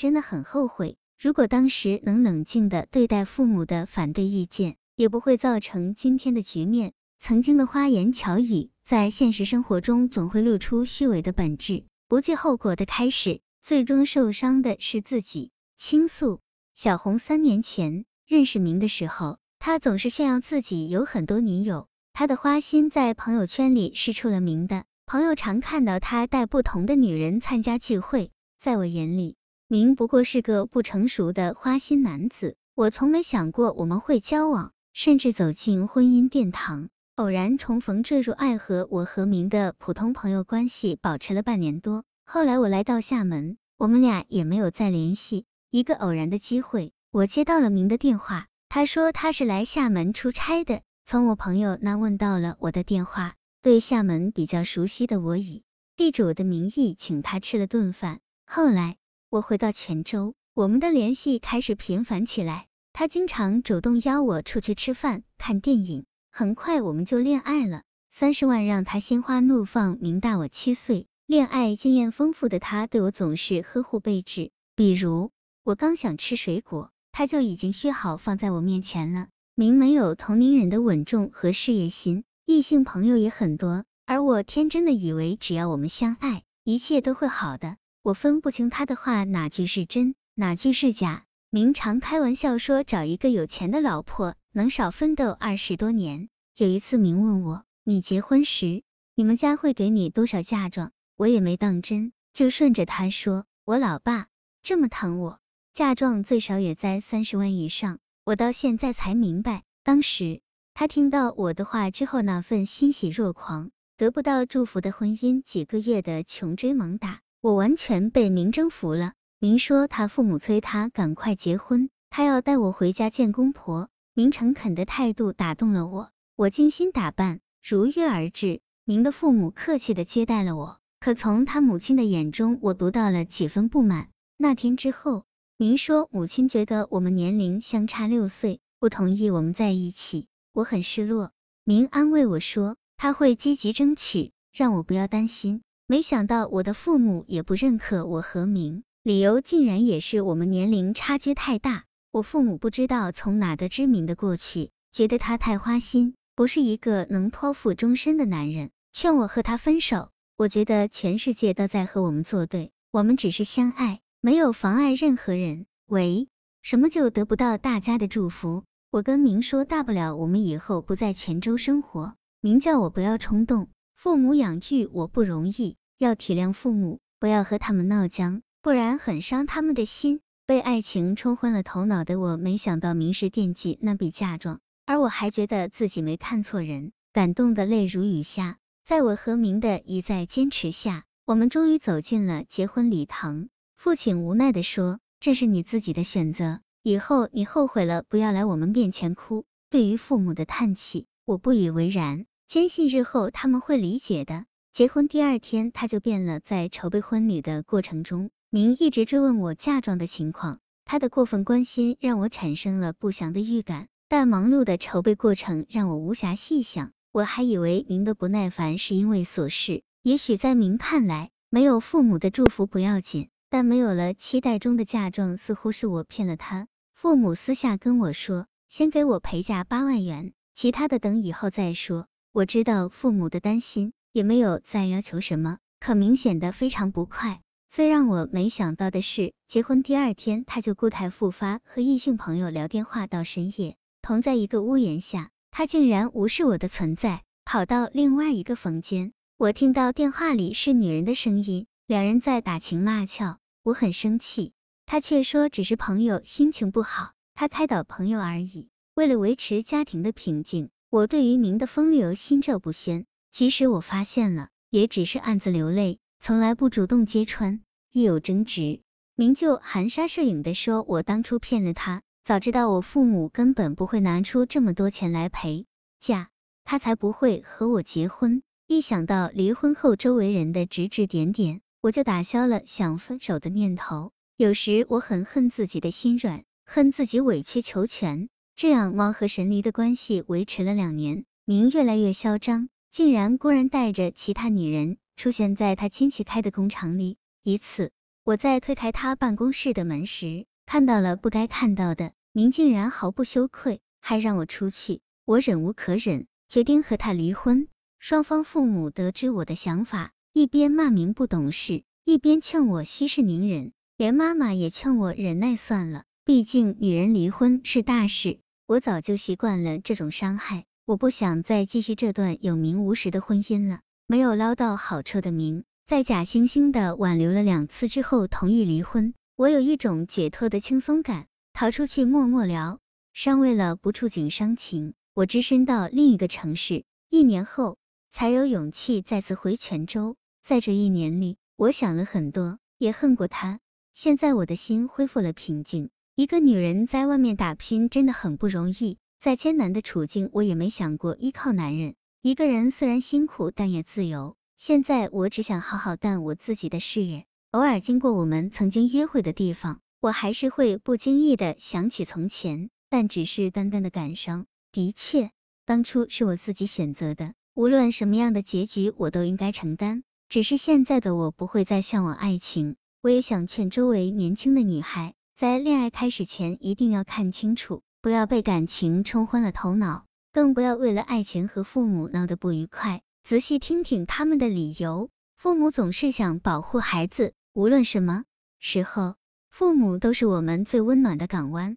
真的很后悔。如果当时能冷静的对待父母的反对意见，也不会造成今天的局面。曾经的花言巧语，在现实生活中总会露出虚伪的本质，不计后果的开始，最终受伤的是自己。倾诉，小红三年前认识明的时候，他总是炫耀自己有很多女友，他的花心在朋友圈里是出了名的，朋友常看到他带不同的女人参加聚会。在我眼里，明不过是个不成熟的花心男子，我从没想过我们会交往，甚至走进婚姻殿堂。偶然重逢，坠入爱河。我和明的普通朋友关系保持了半年多。后来我来到厦门，我们俩也没有再联系。一个偶然的机会，我接到了明的电话。他说他是来厦门出差的，从我朋友那问到了我的电话。对厦门比较熟悉的我，以地主的名义请他吃了顿饭。后来我回到泉州，我们的联系开始频繁起来。他经常主动邀我出去吃饭、看电影。很快我们就恋爱了，三十万让他心花怒放。明大我七岁，恋爱经验丰富的他对我总是呵护备至。比如我刚想吃水果，他就已经削好放在我面前了。明没有同龄人的稳重和事业心，异性朋友也很多，而我天真的以为只要我们相爱，一切都会好的。我分不清他的话哪句是真，哪句是假。明常开玩笑说找一个有钱的老婆。能少奋斗二十多年。有一次，明问我，你结婚时，你们家会给你多少嫁妆？我也没当真，就顺着他说，我老爸这么疼我，嫁妆最少也在三十万以上。我到现在才明白，当时他听到我的话之后，那份欣喜若狂。得不到祝福的婚姻，几个月的穷追猛打，我完全被明征服了。明说他父母催他赶快结婚，他要带我回家见公婆。明诚恳的态度打动了我，我精心打扮，如约而至。明的父母客气的接待了我，可从他母亲的眼中，我读到了几分不满。那天之后，明说母亲觉得我们年龄相差六岁，不同意我们在一起，我很失落。明安慰我说他会积极争取，让我不要担心。没想到我的父母也不认可我和明，理由竟然也是我们年龄差距太大。我父母不知道从哪得知明的过去，觉得他太花心，不是一个能托付终身的男人，劝我和他分手。我觉得全世界都在和我们作对，我们只是相爱，没有妨碍任何人。喂，什么就得不到大家的祝福？我跟明说，大不了我们以后不在泉州生活。明叫我不要冲动，父母养育我不容易，要体谅父母，不要和他们闹僵，不然很伤他们的心。被爱情冲昏了头脑的我，没想到明是惦记那笔嫁妆，而我还觉得自己没看错人，感动的泪如雨下。在我和明的一再坚持下，我们终于走进了结婚礼堂。父亲无奈的说：“这是你自己的选择，以后你后悔了，不要来我们面前哭。”对于父母的叹气，我不以为然，坚信日后他们会理解的。结婚第二天，他就变了。在筹备婚礼的过程中。明一直追问我嫁妆的情况，他的过分关心让我产生了不祥的预感。但忙碌的筹备过程让我无暇细想，我还以为明的不耐烦是因为琐事。也许在明看来，没有父母的祝福不要紧，但没有了期待中的嫁妆，似乎是我骗了他。父母私下跟我说，先给我陪嫁八万元，其他的等以后再说。我知道父母的担心，也没有再要求什么，可明显的非常不快。最让我没想到的是，结婚第二天他就固态复发，和异性朋友聊电话到深夜，同在一个屋檐下，他竟然无视我的存在，跑到另外一个房间。我听到电话里是女人的声音，两人在打情骂俏，我很生气，他却说只是朋友心情不好，他开导朋友而已。为了维持家庭的平静，我对于明的风流心照不宣，即使我发现了，也只是暗自流泪。从来不主动揭穿，一有争执，明就含沙射影的说：“我当初骗了他，早知道我父母根本不会拿出这么多钱来陪嫁，他才不会和我结婚。”一想到离婚后周围人的指指点点，我就打消了想分手的念头。有时我很恨自己的心软，恨自己委曲求全。这样猫和神离的关系维持了两年，明越来越嚣张，竟然公然带着其他女人。出现在他亲戚开的工厂里。一次，我在推开他办公室的门时，看到了不该看到的，明竟然毫不羞愧，还让我出去。我忍无可忍，决定和他离婚。双方父母得知我的想法，一边骂名不懂事，一边劝我息事宁人。连妈妈也劝我忍耐算了，毕竟女人离婚是大事。我早就习惯了这种伤害，我不想再继续这段有名无实的婚姻了。没有捞到好车的名。在假惺惺的挽留了两次之后，同意离婚。我有一种解脱的轻松感，逃出去默默疗伤。为了不触景伤情，我只身到另一个城市。一年后，才有勇气再次回泉州。在这一年里，我想了很多，也恨过他。现在我的心恢复了平静。一个女人在外面打拼真的很不容易，再艰难的处境，我也没想过依靠男人。一个人虽然辛苦，但也自由。现在我只想好好干我自己的事业，偶尔经过我们曾经约会的地方，我还是会不经意的想起从前，但只是淡淡的感伤。的确，当初是我自己选择的，无论什么样的结局，我都应该承担。只是现在的我不会再向往爱情。我也想劝周围年轻的女孩，在恋爱开始前一定要看清楚，不要被感情冲昏了头脑，更不要为了爱情和父母闹得不愉快。仔细听听他们的理由，父母总是想保护孩子，无论什么时候，父母都是我们最温暖的港湾。